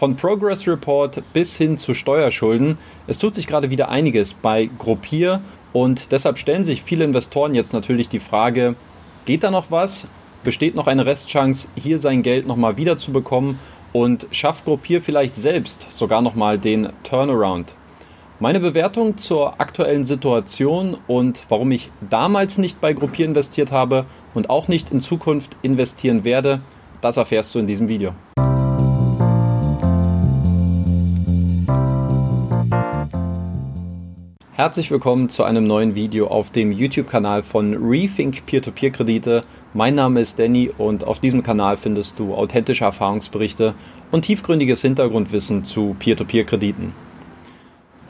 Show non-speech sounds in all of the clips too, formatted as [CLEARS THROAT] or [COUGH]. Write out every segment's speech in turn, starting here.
Von Progress Report bis hin zu Steuerschulden. Es tut sich gerade wieder einiges bei Gruppier und deshalb stellen sich viele Investoren jetzt natürlich die Frage, geht da noch was? Besteht noch eine Restchance, hier sein Geld nochmal wiederzubekommen? Und schafft Gruppier vielleicht selbst sogar nochmal den Turnaround? Meine Bewertung zur aktuellen Situation und warum ich damals nicht bei Gruppier investiert habe und auch nicht in Zukunft investieren werde, das erfährst du in diesem Video. Herzlich willkommen zu einem neuen Video auf dem YouTube-Kanal von Rethink Peer-to-Peer-Kredite. Mein Name ist Danny und auf diesem Kanal findest du authentische Erfahrungsberichte und tiefgründiges Hintergrundwissen zu Peer-to-Peer-Krediten.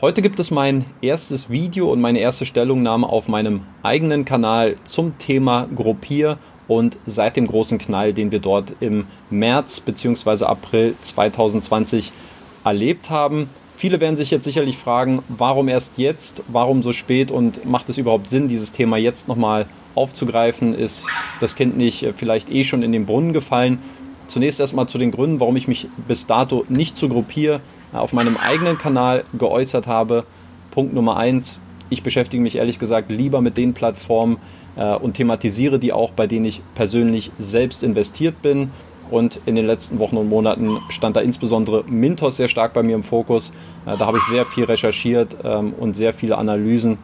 Heute gibt es mein erstes Video und meine erste Stellungnahme auf meinem eigenen Kanal zum Thema Gruppier und seit dem großen Knall, den wir dort im März bzw. April 2020 erlebt haben. Viele werden sich jetzt sicherlich fragen, warum erst jetzt, warum so spät und macht es überhaupt Sinn, dieses Thema jetzt nochmal aufzugreifen? Ist das Kind nicht vielleicht eh schon in den Brunnen gefallen? Zunächst erstmal zu den Gründen, warum ich mich bis dato nicht zu Gruppier auf meinem eigenen Kanal geäußert habe. Punkt Nummer eins, ich beschäftige mich ehrlich gesagt lieber mit den Plattformen äh, und thematisiere die auch, bei denen ich persönlich selbst investiert bin. Und in den letzten Wochen und Monaten stand da insbesondere Mintos sehr stark bei mir im Fokus. Äh, da habe ich sehr viel recherchiert ähm, und sehr viele Analysen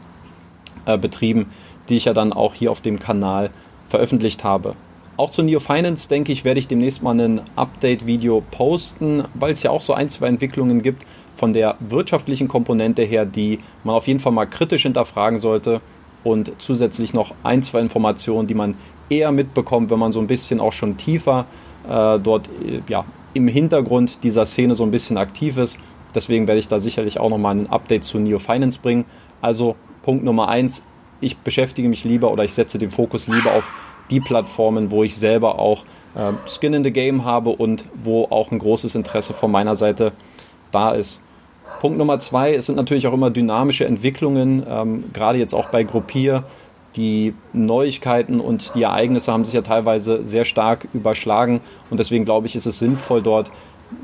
äh, betrieben, die ich ja dann auch hier auf dem Kanal veröffentlicht habe. Auch zu Neo Finance, denke ich, werde ich demnächst mal ein Update-Video posten, weil es ja auch so ein, zwei Entwicklungen gibt von der wirtschaftlichen Komponente her, die man auf jeden Fall mal kritisch hinterfragen sollte und zusätzlich noch ein, zwei Informationen, die man eher mitbekommt, wenn man so ein bisschen auch schon tiefer äh, dort äh, ja, im Hintergrund dieser Szene so ein bisschen aktiv ist. Deswegen werde ich da sicherlich auch nochmal ein Update zu Neo Finance bringen. Also Punkt Nummer eins, ich beschäftige mich lieber oder ich setze den Fokus lieber auf die Plattformen, wo ich selber auch äh, Skin in the Game habe und wo auch ein großes Interesse von meiner Seite da ist. Punkt Nummer zwei, es sind natürlich auch immer dynamische Entwicklungen, ähm, gerade jetzt auch bei Gruppier die Neuigkeiten und die Ereignisse haben sich ja teilweise sehr stark überschlagen und deswegen glaube ich, ist es sinnvoll, dort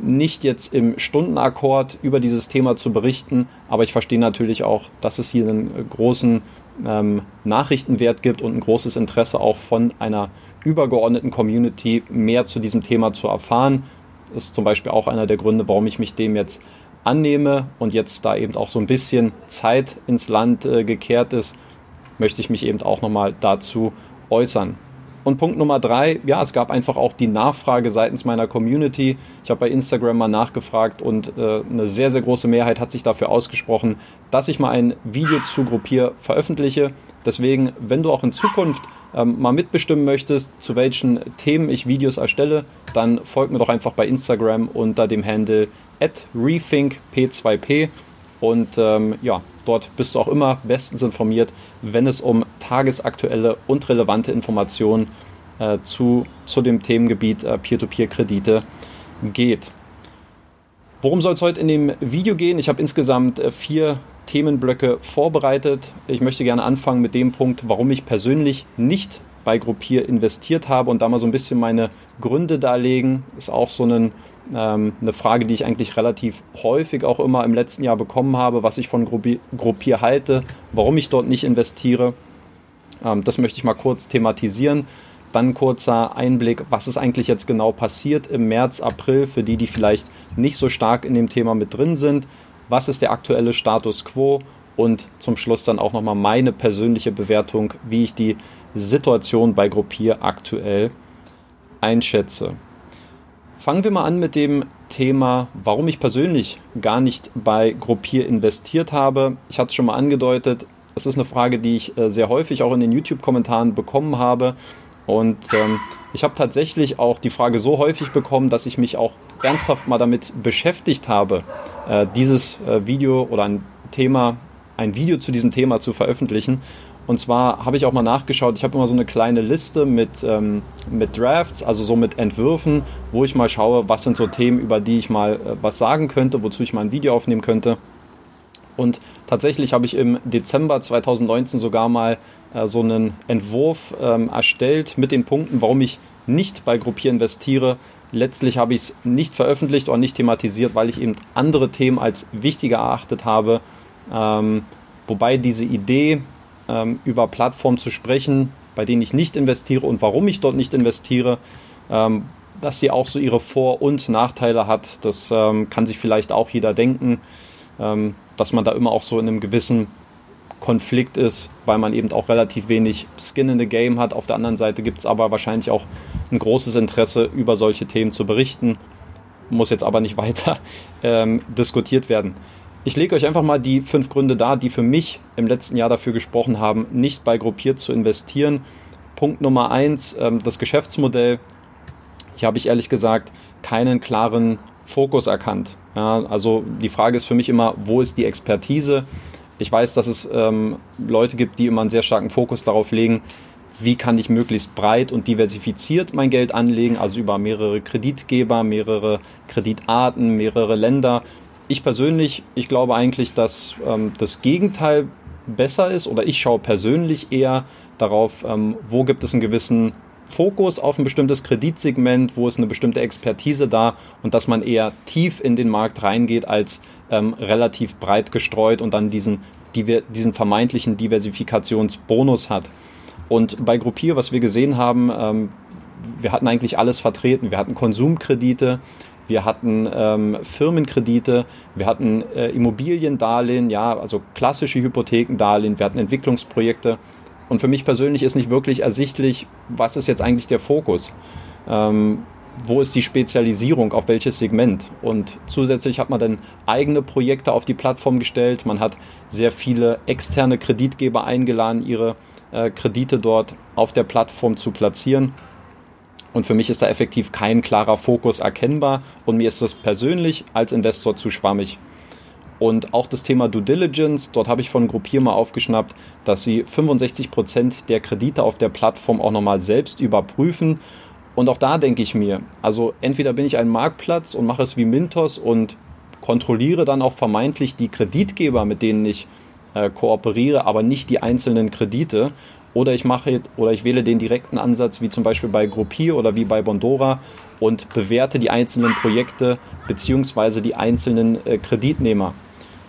nicht jetzt im Stundenakkord über dieses Thema zu berichten, aber ich verstehe natürlich auch, dass es hier einen großen ähm, Nachrichtenwert gibt und ein großes Interesse auch von einer übergeordneten Community mehr zu diesem Thema zu erfahren. Das ist zum Beispiel auch einer der Gründe, warum ich mich dem jetzt annehme und jetzt da eben auch so ein bisschen Zeit ins Land äh, gekehrt ist, möchte ich mich eben auch nochmal dazu äußern. Und Punkt Nummer drei, ja, es gab einfach auch die Nachfrage seitens meiner Community. Ich habe bei Instagram mal nachgefragt und äh, eine sehr, sehr große Mehrheit hat sich dafür ausgesprochen, dass ich mal ein Video zu Gruppier veröffentliche. Deswegen, wenn du auch in Zukunft ähm, mal mitbestimmen möchtest, zu welchen Themen ich Videos erstelle, dann folg mir doch einfach bei Instagram unter dem Handle at rethinkp2p. Und ähm, ja, dort bist du auch immer bestens informiert, wenn es um tagesaktuelle und relevante Informationen äh, zu, zu dem Themengebiet äh, Peer-to-Peer-Kredite geht. Worum soll es heute in dem Video gehen? Ich habe insgesamt äh, vier Themenblöcke vorbereitet. Ich möchte gerne anfangen mit dem Punkt, warum ich persönlich nicht bei Gruppier investiert habe und da mal so ein bisschen meine Gründe darlegen. Ist auch so ein ähm, eine Frage, die ich eigentlich relativ häufig auch immer im letzten Jahr bekommen habe, was ich von Gruppier halte, warum ich dort nicht investiere. Ähm, das möchte ich mal kurz thematisieren. Dann kurzer Einblick, was ist eigentlich jetzt genau passiert im März, April, für die, die vielleicht nicht so stark in dem Thema mit drin sind. Was ist der aktuelle Status quo? Und zum Schluss dann auch nochmal meine persönliche Bewertung, wie ich die Situation bei Gruppier aktuell einschätze. Fangen wir mal an mit dem Thema, warum ich persönlich gar nicht bei Gruppier investiert habe. Ich hatte es schon mal angedeutet, es ist eine Frage, die ich äh, sehr häufig auch in den YouTube-Kommentaren bekommen habe. Und ähm, ich habe tatsächlich auch die Frage so häufig bekommen, dass ich mich auch ernsthaft mal damit beschäftigt habe, äh, dieses äh, Video oder ein Thema, ein Video zu diesem Thema zu veröffentlichen. Und zwar habe ich auch mal nachgeschaut, ich habe immer so eine kleine Liste mit, ähm, mit Drafts, also so mit Entwürfen, wo ich mal schaue, was sind so Themen, über die ich mal äh, was sagen könnte, wozu ich mal ein Video aufnehmen könnte. Und tatsächlich habe ich im Dezember 2019 sogar mal äh, so einen Entwurf ähm, erstellt mit den Punkten, warum ich nicht bei Gruppier investiere. Letztlich habe ich es nicht veröffentlicht oder nicht thematisiert, weil ich eben andere Themen als wichtiger erachtet habe. Ähm, wobei diese Idee, ähm, über Plattformen zu sprechen, bei denen ich nicht investiere und warum ich dort nicht investiere, ähm, dass sie auch so ihre Vor- und Nachteile hat. Das ähm, kann sich vielleicht auch jeder denken, ähm, dass man da immer auch so in einem gewissen Konflikt ist, weil man eben auch relativ wenig Skin in the Game hat. Auf der anderen Seite gibt es aber wahrscheinlich auch ein großes Interesse, über solche Themen zu berichten. Muss jetzt aber nicht [LAUGHS] weiter ähm, diskutiert werden. Ich lege euch einfach mal die fünf Gründe dar, die für mich im letzten Jahr dafür gesprochen haben, nicht bei Gruppiert zu investieren. Punkt Nummer eins, ähm, das Geschäftsmodell. Hier habe ich ehrlich gesagt keinen klaren Fokus erkannt. Ja, also die Frage ist für mich immer, wo ist die Expertise? Ich weiß, dass es ähm, Leute gibt, die immer einen sehr starken Fokus darauf legen, wie kann ich möglichst breit und diversifiziert mein Geld anlegen, also über mehrere Kreditgeber, mehrere Kreditarten, mehrere Länder. Ich persönlich, ich glaube eigentlich, dass ähm, das Gegenteil besser ist oder ich schaue persönlich eher darauf, ähm, wo gibt es einen gewissen Fokus auf ein bestimmtes Kreditsegment, wo ist eine bestimmte Expertise da und dass man eher tief in den Markt reingeht als ähm, relativ breit gestreut und dann diesen, diesen vermeintlichen Diversifikationsbonus hat. Und bei Gruppier, was wir gesehen haben, ähm, wir hatten eigentlich alles vertreten. Wir hatten Konsumkredite, wir hatten ähm, Firmenkredite, wir hatten äh, Immobiliendarlehen, ja, also klassische Hypothekendarlehen, wir hatten Entwicklungsprojekte. Und für mich persönlich ist nicht wirklich ersichtlich, was ist jetzt eigentlich der Fokus. Ähm, wo ist die Spezialisierung, auf welches Segment. Und zusätzlich hat man dann eigene Projekte auf die Plattform gestellt. Man hat sehr viele externe Kreditgeber eingeladen, ihre äh, Kredite dort auf der Plattform zu platzieren. Und für mich ist da effektiv kein klarer Fokus erkennbar und mir ist das persönlich als Investor zu schwammig. Und auch das Thema Due Diligence, dort habe ich von Gruppier mal aufgeschnappt, dass sie 65 Prozent der Kredite auf der Plattform auch nochmal selbst überprüfen. Und auch da denke ich mir, also entweder bin ich ein Marktplatz und mache es wie Mintos und kontrolliere dann auch vermeintlich die Kreditgeber, mit denen ich äh, kooperiere, aber nicht die einzelnen Kredite. Oder ich mache oder ich wähle den direkten Ansatz, wie zum Beispiel bei Gruppier oder wie bei Bondora und bewerte die einzelnen Projekte beziehungsweise die einzelnen äh, Kreditnehmer.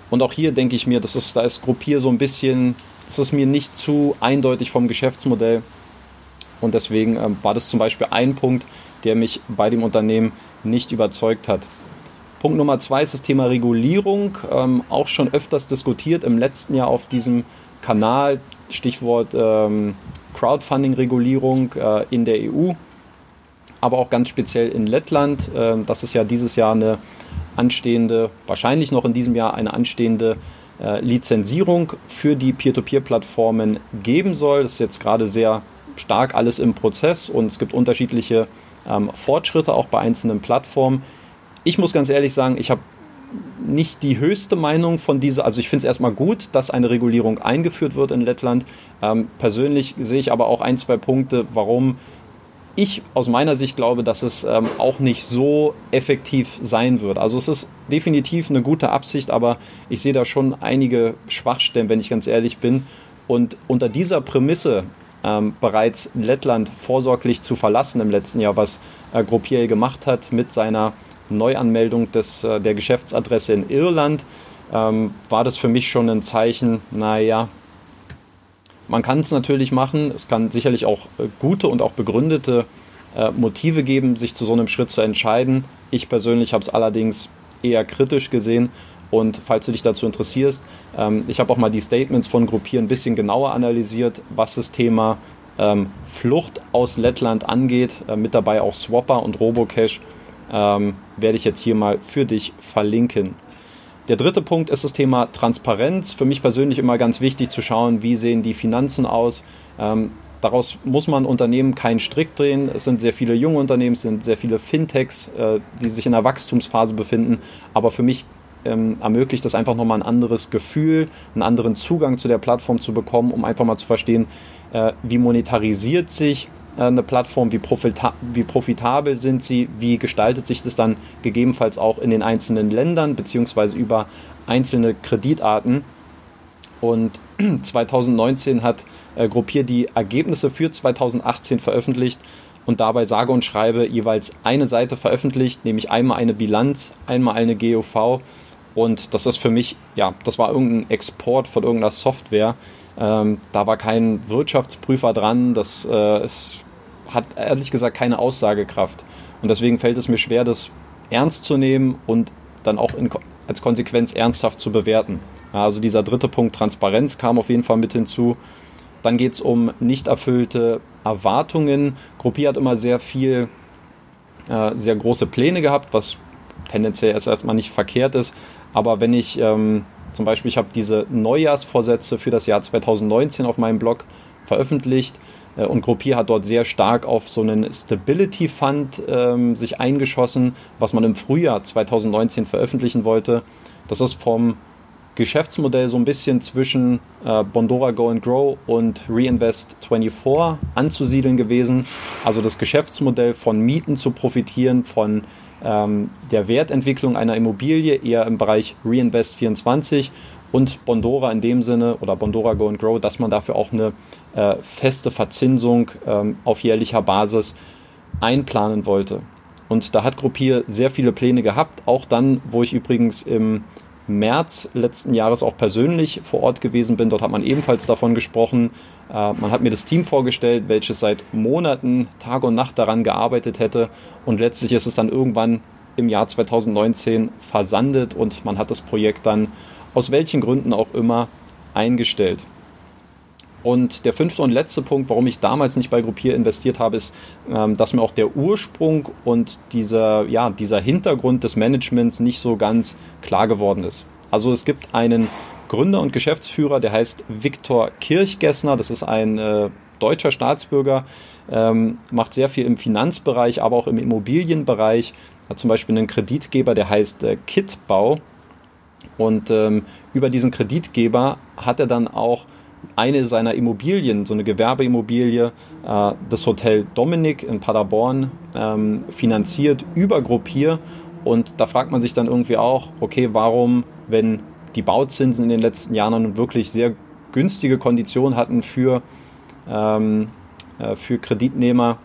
Und auch hier denke ich mir, das ist, da ist Gruppier so ein bisschen, das ist mir nicht zu eindeutig vom Geschäftsmodell. Und deswegen ähm, war das zum Beispiel ein Punkt, der mich bei dem Unternehmen nicht überzeugt hat. Punkt Nummer zwei ist das Thema Regulierung. Ähm, auch schon öfters diskutiert im letzten Jahr auf diesem Kanal. Stichwort ähm, Crowdfunding-Regulierung äh, in der EU, aber auch ganz speziell in Lettland. Ähm, das ist ja dieses Jahr eine anstehende, wahrscheinlich noch in diesem Jahr eine anstehende äh, Lizenzierung für die Peer-to-Peer-Plattformen geben soll. Das ist jetzt gerade sehr stark alles im Prozess und es gibt unterschiedliche ähm, Fortschritte auch bei einzelnen Plattformen. Ich muss ganz ehrlich sagen, ich habe nicht die höchste Meinung von dieser, also ich finde es erstmal gut, dass eine Regulierung eingeführt wird in Lettland. Ähm, persönlich sehe ich aber auch ein, zwei Punkte, warum ich aus meiner Sicht glaube, dass es ähm, auch nicht so effektiv sein wird. Also es ist definitiv eine gute Absicht, aber ich sehe da schon einige Schwachstellen, wenn ich ganz ehrlich bin. Und unter dieser Prämisse ähm, bereits Lettland vorsorglich zu verlassen im letzten Jahr, was äh, Gruppier gemacht hat mit seiner Neuanmeldung des, äh, der Geschäftsadresse in Irland, ähm, war das für mich schon ein Zeichen, naja, man kann es natürlich machen. Es kann sicherlich auch äh, gute und auch begründete äh, Motive geben, sich zu so einem Schritt zu entscheiden. Ich persönlich habe es allerdings eher kritisch gesehen. Und falls du dich dazu interessierst, ähm, ich habe auch mal die Statements von Gruppier ein bisschen genauer analysiert, was das Thema ähm, Flucht aus Lettland angeht. Äh, mit dabei auch Swapper und Robocash. Ähm, werde ich jetzt hier mal für dich verlinken. Der dritte Punkt ist das Thema Transparenz. Für mich persönlich immer ganz wichtig zu schauen, wie sehen die Finanzen aus. Ähm, daraus muss man Unternehmen keinen Strick drehen. Es sind sehr viele junge Unternehmen, es sind sehr viele Fintechs, äh, die sich in einer Wachstumsphase befinden. Aber für mich ähm, ermöglicht das einfach nochmal ein anderes Gefühl, einen anderen Zugang zu der Plattform zu bekommen, um einfach mal zu verstehen, äh, wie monetarisiert sich eine Plattform, wie, profita wie profitabel sind sie, wie gestaltet sich das dann gegebenenfalls auch in den einzelnen Ländern beziehungsweise über einzelne Kreditarten. Und [CLEARS THROAT] 2019 hat äh, Gruppier die Ergebnisse für 2018 veröffentlicht und dabei sage und schreibe jeweils eine Seite veröffentlicht, nämlich einmal eine Bilanz, einmal eine GOV und das ist für mich, ja, das war irgendein Export von irgendeiner Software. Ähm, da war kein Wirtschaftsprüfer dran, das äh, es hat ehrlich gesagt keine Aussagekraft. Und deswegen fällt es mir schwer, das ernst zu nehmen und dann auch in, als Konsequenz ernsthaft zu bewerten. Also dieser dritte Punkt, Transparenz, kam auf jeden Fall mit hinzu. Dann geht es um nicht erfüllte Erwartungen. Gruppier hat immer sehr viel, äh, sehr große Pläne gehabt, was tendenziell erst erstmal nicht verkehrt ist. Aber wenn ich ähm, zum Beispiel, ich habe diese Neujahrsvorsätze für das Jahr 2019 auf meinem Blog veröffentlicht äh, und Gruppier hat dort sehr stark auf so einen Stability Fund ähm, sich eingeschossen, was man im Frühjahr 2019 veröffentlichen wollte. Das ist vom Geschäftsmodell so ein bisschen zwischen äh, Bondora Go and Grow und Reinvest 24 anzusiedeln gewesen. Also das Geschäftsmodell von Mieten zu profitieren, von ähm, der Wertentwicklung einer Immobilie eher im Bereich Reinvest 24 und Bondora in dem Sinne oder Bondora Go and Grow, dass man dafür auch eine äh, feste Verzinsung ähm, auf jährlicher Basis einplanen wollte. Und da hat Gruppier sehr viele Pläne gehabt, auch dann, wo ich übrigens im März letzten Jahres auch persönlich vor Ort gewesen bin. Dort hat man ebenfalls davon gesprochen. Äh, man hat mir das Team vorgestellt, welches seit Monaten Tag und Nacht daran gearbeitet hätte. Und letztlich ist es dann irgendwann im Jahr 2019 versandet und man hat das Projekt dann aus welchen Gründen auch immer eingestellt. Und der fünfte und letzte Punkt, warum ich damals nicht bei Gruppier investiert habe, ist, ähm, dass mir auch der Ursprung und dieser, ja, dieser Hintergrund des Managements nicht so ganz klar geworden ist. Also es gibt einen Gründer und Geschäftsführer, der heißt Viktor Kirchgessner, das ist ein äh, deutscher Staatsbürger, ähm, macht sehr viel im Finanzbereich, aber auch im Immobilienbereich, hat zum Beispiel einen Kreditgeber, der heißt äh, Kitbau. Und ähm, über diesen Kreditgeber hat er dann auch eine seiner Immobilien, so eine Gewerbeimmobilie, äh, das Hotel Dominik in Paderborn, ähm, finanziert über Gruppier. Und da fragt man sich dann irgendwie auch, okay, warum, wenn die Bauzinsen in den letzten Jahren wirklich sehr günstige Konditionen hatten für, ähm, äh, für Kreditnehmer,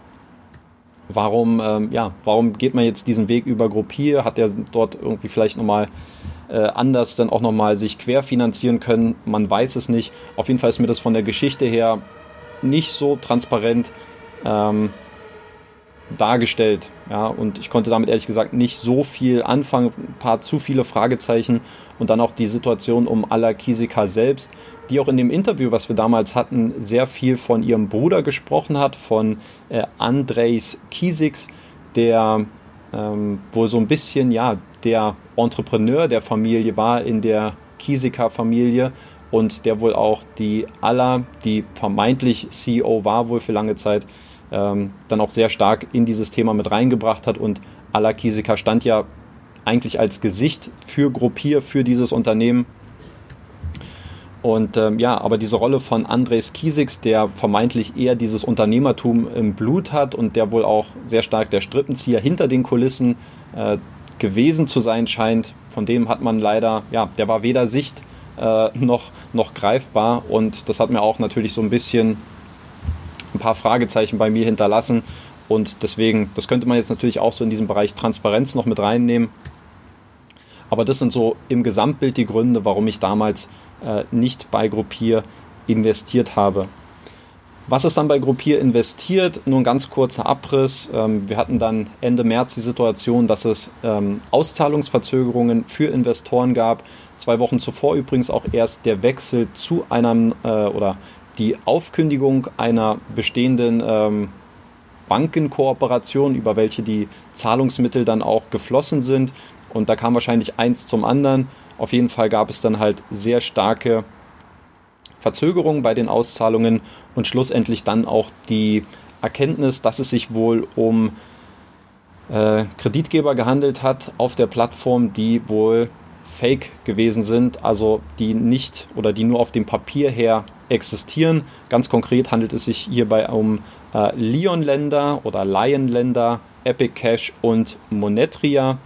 warum, ähm, ja, warum geht man jetzt diesen Weg über Gruppier? Hat er dort irgendwie vielleicht nochmal äh, anders dann auch nochmal sich querfinanzieren können. Man weiß es nicht. Auf jeden Fall ist mir das von der Geschichte her nicht so transparent ähm, dargestellt. Ja, und ich konnte damit ehrlich gesagt nicht so viel anfangen. Ein paar zu viele Fragezeichen und dann auch die Situation um Ala Kisika selbst, die auch in dem Interview, was wir damals hatten, sehr viel von ihrem Bruder gesprochen hat, von äh, Andrejs Kisiks, der ähm, wohl so ein bisschen ja der Entrepreneur der Familie war in der Kiesika-Familie und der wohl auch die Aller, die vermeintlich CEO war wohl für lange Zeit, ähm, dann auch sehr stark in dieses Thema mit reingebracht hat und Aller Kiesika stand ja eigentlich als Gesicht für Gruppier, für dieses Unternehmen. Und ähm, ja, aber diese Rolle von Andres Kiesiks, der vermeintlich eher dieses Unternehmertum im Blut hat und der wohl auch sehr stark der Strippenzieher hinter den Kulissen äh, gewesen zu sein scheint. Von dem hat man leider, ja, der war weder Sicht äh, noch, noch greifbar und das hat mir auch natürlich so ein bisschen ein paar Fragezeichen bei mir hinterlassen und deswegen, das könnte man jetzt natürlich auch so in diesem Bereich Transparenz noch mit reinnehmen. Aber das sind so im Gesamtbild die Gründe, warum ich damals äh, nicht bei Gruppier investiert habe. Was ist dann bei Gruppier investiert? Nur ein ganz kurzer Abriss. Ähm, wir hatten dann Ende März die Situation, dass es ähm, Auszahlungsverzögerungen für Investoren gab. Zwei Wochen zuvor übrigens auch erst der Wechsel zu einem äh, oder die Aufkündigung einer bestehenden ähm, Bankenkooperation, über welche die Zahlungsmittel dann auch geflossen sind. Und da kam wahrscheinlich eins zum anderen. Auf jeden Fall gab es dann halt sehr starke Verzögerungen bei den Auszahlungen und schlussendlich dann auch die Erkenntnis, dass es sich wohl um äh, Kreditgeber gehandelt hat auf der Plattform, die wohl fake gewesen sind, also die nicht oder die nur auf dem Papier her existieren. Ganz konkret handelt es sich hierbei um äh, Leon-Länder oder Lion-Länder, Epic Cash und Monetria.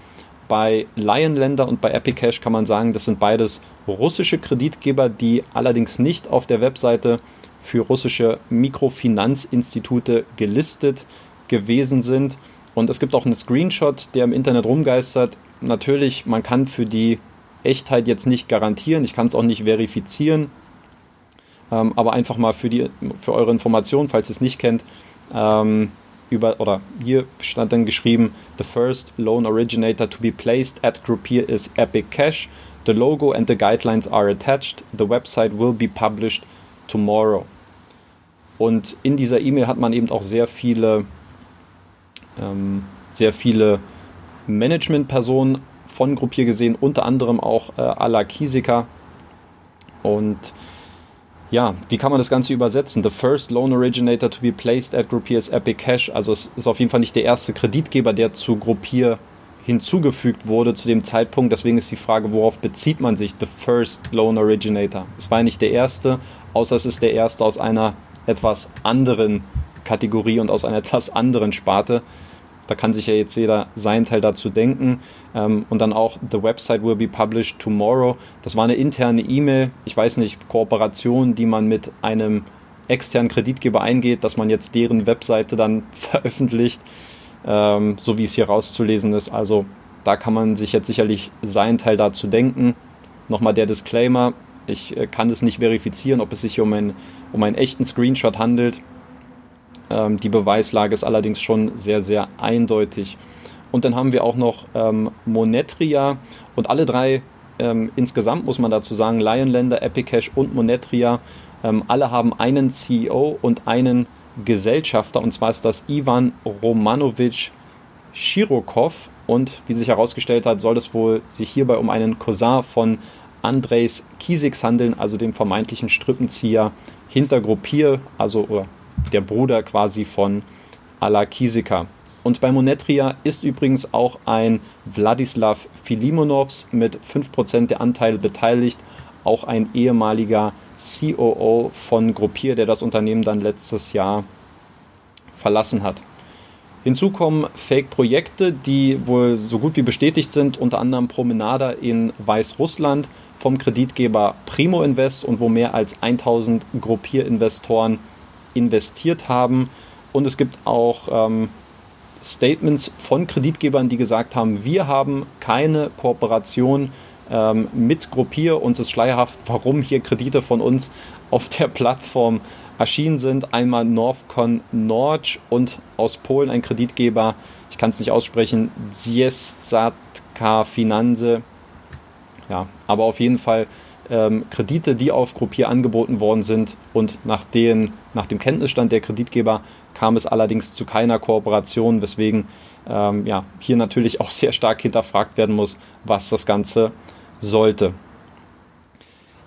Bei Lion-Länder und bei Epic Cash kann man sagen, das sind beides russische Kreditgeber, die allerdings nicht auf der Webseite für russische Mikrofinanzinstitute gelistet gewesen sind. Und es gibt auch einen Screenshot, der im Internet rumgeistert. Natürlich, man kann für die Echtheit jetzt nicht garantieren, ich kann es auch nicht verifizieren, ähm, aber einfach mal für, die, für eure Information, falls ihr es nicht kennt, ähm, über, oder hier stand dann geschrieben, the first loan originator to be placed at Groupier is Epic Cash. The logo and the guidelines are attached. The website will be published tomorrow. Und in dieser E-Mail hat man eben auch sehr viele, ähm, sehr viele Managementpersonen von Gruppier gesehen, unter anderem auch äh, Ala Kisika. Und ja, wie kann man das Ganze übersetzen? The first loan originator to be placed at Groupier's Epic Cash. Also es ist auf jeden Fall nicht der erste Kreditgeber, der zu Groupier hinzugefügt wurde zu dem Zeitpunkt. Deswegen ist die Frage, worauf bezieht man sich? The first loan originator. Es war nicht der erste, außer es ist der erste aus einer etwas anderen Kategorie und aus einer etwas anderen Sparte. Da kann sich ja jetzt jeder seinen Teil dazu denken. Ähm, und dann auch, the website will be published tomorrow. Das war eine interne E-Mail, ich weiß nicht, Kooperation, die man mit einem externen Kreditgeber eingeht, dass man jetzt deren Webseite dann [LAUGHS] veröffentlicht, ähm, so wie es hier rauszulesen ist. Also da kann man sich jetzt sicherlich seinen Teil dazu denken. Nochmal der Disclaimer, ich äh, kann es nicht verifizieren, ob es sich um, ein, um einen echten Screenshot handelt. Ähm, die Beweislage ist allerdings schon sehr, sehr eindeutig. Und dann haben wir auch noch ähm, Monetria. Und alle drei ähm, insgesamt muss man dazu sagen, Lionländer, Epicash und Monetria, ähm, alle haben einen CEO und einen Gesellschafter. Und zwar ist das Ivan Romanovic Shirokov. Und wie sich herausgestellt hat, soll es wohl sich hierbei um einen Cousin von Andres Kiesiks handeln, also dem vermeintlichen Strippenzieher hinter Gruppier, also der Bruder quasi von Ala Kisika. Und bei Monetria ist übrigens auch ein Wladislav Filimonovs mit 5% der Anteile beteiligt, auch ein ehemaliger COO von Gruppier, der das Unternehmen dann letztes Jahr verlassen hat. Hinzu kommen Fake-Projekte, die wohl so gut wie bestätigt sind, unter anderem Promenada in Weißrussland vom Kreditgeber Primo Invest und wo mehr als 1000 Gruppierinvestoren investiert haben. Und es gibt auch ähm, Statements von Kreditgebern, die gesagt haben, wir haben keine Kooperation ähm, mit Gruppier. Uns ist schleierhaft, warum hier Kredite von uns auf der Plattform erschienen sind. Einmal Northcon Nord und aus Polen ein Kreditgeber, ich kann es nicht aussprechen, Ziesatka Finanze. Ja, aber auf jeden Fall ähm, Kredite, die auf Gruppier angeboten worden sind und nach, den, nach dem Kenntnisstand der Kreditgeber kam es allerdings zu keiner Kooperation, weswegen ähm, ja, hier natürlich auch sehr stark hinterfragt werden muss, was das Ganze sollte.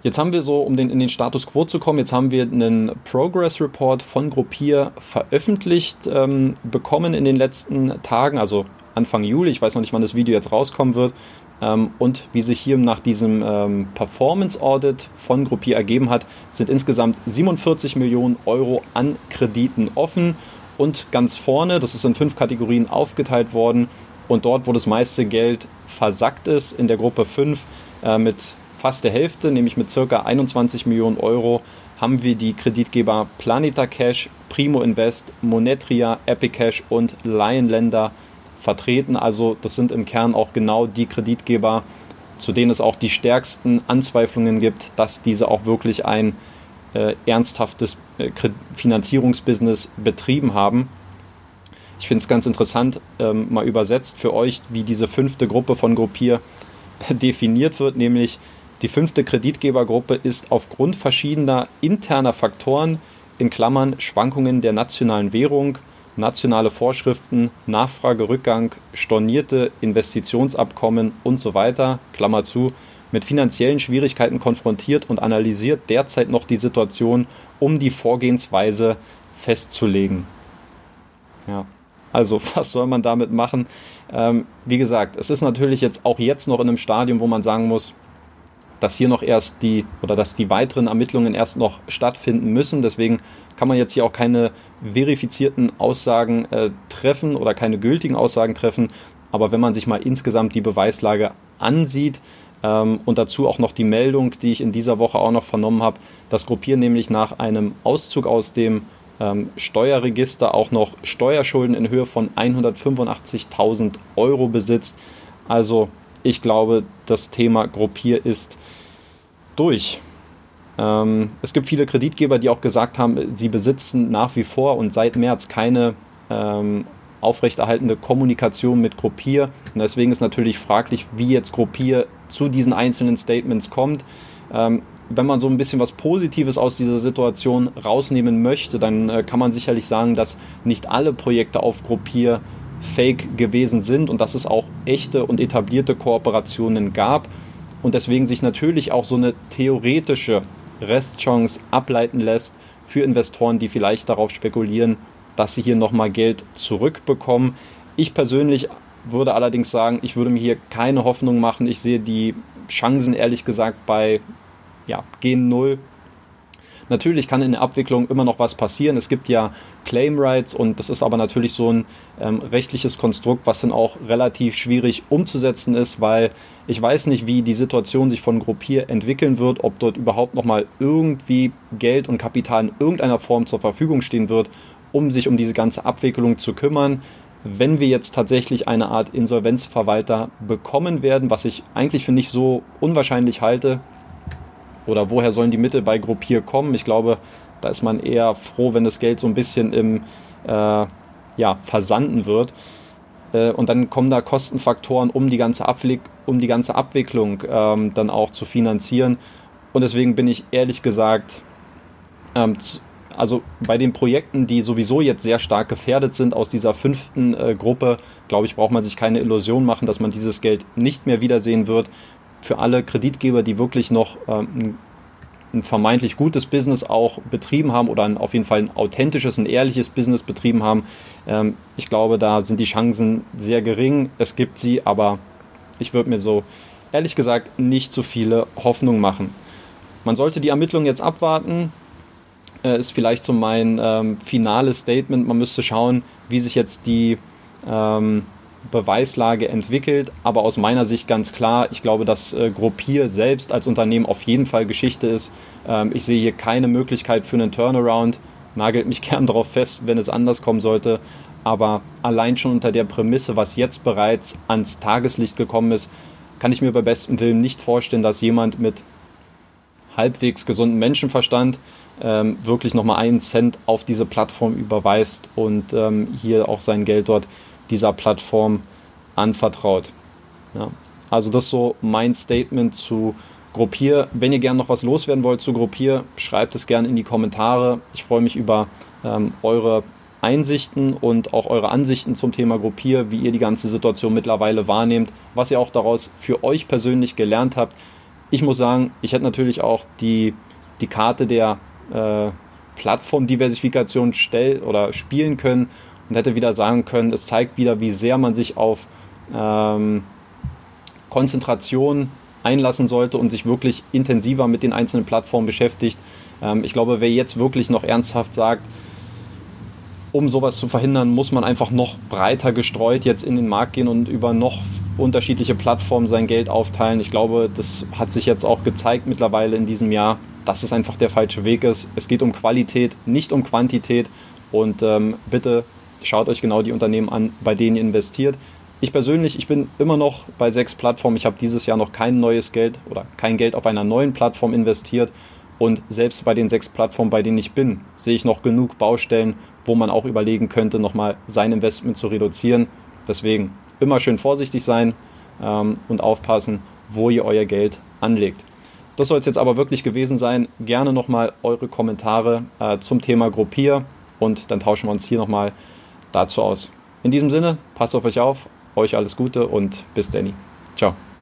Jetzt haben wir so, um den, in den Status quo zu kommen, jetzt haben wir einen Progress Report von Gruppier veröffentlicht ähm, bekommen in den letzten Tagen, also Anfang Juli. Ich weiß noch nicht, wann das Video jetzt rauskommen wird. Ähm, und wie sich hier nach diesem ähm, Performance Audit von Gruppier ergeben hat, sind insgesamt 47 Millionen Euro an Krediten offen. Und ganz vorne, das ist in fünf Kategorien aufgeteilt worden. Und dort, wo das meiste Geld versackt ist, in der Gruppe 5 äh, mit fast der Hälfte, nämlich mit circa 21 Millionen Euro, haben wir die Kreditgeber Planeta Cash, Primo Invest, Monetria, Epic Cash und Lionländer vertreten. Also das sind im Kern auch genau die Kreditgeber, zu denen es auch die stärksten Anzweiflungen gibt, dass diese auch wirklich ein äh, ernsthaftes äh, Finanzierungsbusiness betrieben haben. Ich finde es ganz interessant, ähm, mal übersetzt für euch, wie diese fünfte Gruppe von Gruppier definiert wird, nämlich die fünfte Kreditgebergruppe ist aufgrund verschiedener interner Faktoren, in Klammern Schwankungen der nationalen Währung, nationale Vorschriften, Nachfragerückgang, stornierte Investitionsabkommen und so weiter, Klammer zu, mit finanziellen Schwierigkeiten konfrontiert und analysiert derzeit noch die Situation, um die Vorgehensweise festzulegen. Ja, also [LAUGHS] was soll man damit machen? Ähm, wie gesagt, es ist natürlich jetzt auch jetzt noch in einem Stadium, wo man sagen muss, dass hier noch erst die oder dass die weiteren Ermittlungen erst noch stattfinden müssen. Deswegen kann man jetzt hier auch keine verifizierten Aussagen äh, treffen oder keine gültigen Aussagen treffen. Aber wenn man sich mal insgesamt die Beweislage ansieht ähm, und dazu auch noch die Meldung, die ich in dieser Woche auch noch vernommen habe, dass Gruppier nämlich nach einem Auszug aus dem ähm, Steuerregister auch noch Steuerschulden in Höhe von 185.000 Euro besitzt. Also ich glaube, das Thema Gruppier ist durch. Ähm, es gibt viele Kreditgeber, die auch gesagt haben, sie besitzen nach wie vor und seit März keine ähm, aufrechterhaltende Kommunikation mit Gruppier. Und deswegen ist natürlich fraglich, wie jetzt Gruppier zu diesen einzelnen Statements kommt. Ähm, wenn man so ein bisschen was Positives aus dieser Situation rausnehmen möchte, dann äh, kann man sicherlich sagen, dass nicht alle Projekte auf Gruppier fake gewesen sind und dass es auch echte und etablierte Kooperationen gab und deswegen sich natürlich auch so eine theoretische Restchance ableiten lässt für Investoren, die vielleicht darauf spekulieren, dass sie hier nochmal Geld zurückbekommen. Ich persönlich würde allerdings sagen, ich würde mir hier keine Hoffnung machen. Ich sehe die Chancen ehrlich gesagt bei ja, Gen 0 Natürlich kann in der Abwicklung immer noch was passieren. Es gibt ja Claim Rights und das ist aber natürlich so ein ähm, rechtliches Konstrukt, was dann auch relativ schwierig umzusetzen ist, weil ich weiß nicht, wie die Situation sich von Gruppier entwickeln wird, ob dort überhaupt nochmal irgendwie Geld und Kapital in irgendeiner Form zur Verfügung stehen wird, um sich um diese ganze Abwicklung zu kümmern wenn wir jetzt tatsächlich eine Art Insolvenzverwalter bekommen werden, was ich eigentlich für nicht so unwahrscheinlich halte, oder woher sollen die Mittel bei Gruppier kommen? Ich glaube, da ist man eher froh, wenn das Geld so ein bisschen im äh, ja, versanden wird. Äh, und dann kommen da Kostenfaktoren, um die ganze, Abwick um die ganze Abwicklung ähm, dann auch zu finanzieren. Und deswegen bin ich ehrlich gesagt, ähm, also bei den Projekten, die sowieso jetzt sehr stark gefährdet sind aus dieser fünften äh, Gruppe, glaube ich, braucht man sich keine Illusion machen, dass man dieses Geld nicht mehr wiedersehen wird für alle Kreditgeber, die wirklich noch ähm, ein vermeintlich gutes Business auch betrieben haben oder ein, auf jeden Fall ein authentisches, ein ehrliches Business betrieben haben. Ähm, ich glaube, da sind die Chancen sehr gering. Es gibt sie, aber ich würde mir so ehrlich gesagt nicht zu viele Hoffnung machen. Man sollte die Ermittlungen jetzt abwarten. Äh, ist vielleicht so mein ähm, finales Statement. Man müsste schauen, wie sich jetzt die ähm, Beweislage entwickelt, aber aus meiner Sicht ganz klar, ich glaube, dass äh, Gruppier selbst als Unternehmen auf jeden Fall Geschichte ist. Ähm, ich sehe hier keine Möglichkeit für einen Turnaround. Nagelt mich [LAUGHS] gern darauf fest, wenn es anders kommen sollte. Aber allein schon unter der Prämisse, was jetzt bereits ans Tageslicht gekommen ist, kann ich mir bei bestem Willen nicht vorstellen, dass jemand mit halbwegs gesundem Menschenverstand ähm, wirklich nochmal einen Cent auf diese Plattform überweist und ähm, hier auch sein Geld dort dieser Plattform anvertraut. Ja. Also das ist so mein Statement zu Gruppier. Wenn ihr gerne noch was loswerden wollt zu Gruppier, schreibt es gerne in die Kommentare. Ich freue mich über ähm, eure Einsichten und auch eure Ansichten zum Thema Gruppier, wie ihr die ganze Situation mittlerweile wahrnehmt, was ihr auch daraus für euch persönlich gelernt habt. Ich muss sagen, ich hätte natürlich auch die, die Karte der äh, Plattformdiversifikation stell oder spielen können und hätte wieder sagen können, es zeigt wieder, wie sehr man sich auf ähm, Konzentration einlassen sollte und sich wirklich intensiver mit den einzelnen Plattformen beschäftigt. Ähm, ich glaube, wer jetzt wirklich noch ernsthaft sagt, um sowas zu verhindern, muss man einfach noch breiter gestreut jetzt in den Markt gehen und über noch unterschiedliche Plattformen sein Geld aufteilen. Ich glaube, das hat sich jetzt auch gezeigt mittlerweile in diesem Jahr, dass es einfach der falsche Weg ist. Es geht um Qualität, nicht um Quantität. Und ähm, bitte schaut euch genau die Unternehmen an, bei denen ihr investiert. Ich persönlich, ich bin immer noch bei sechs Plattformen. Ich habe dieses Jahr noch kein neues Geld oder kein Geld auf einer neuen Plattform investiert. Und selbst bei den sechs Plattformen, bei denen ich bin, sehe ich noch genug Baustellen, wo man auch überlegen könnte, nochmal sein Investment zu reduzieren. Deswegen immer schön vorsichtig sein ähm, und aufpassen, wo ihr euer Geld anlegt. Das soll es jetzt aber wirklich gewesen sein. Gerne nochmal eure Kommentare äh, zum Thema Gruppier und dann tauschen wir uns hier nochmal dazu aus. In diesem Sinne, passt auf euch auf, euch alles Gute und bis Danny. Ciao.